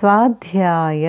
स्वाध्याय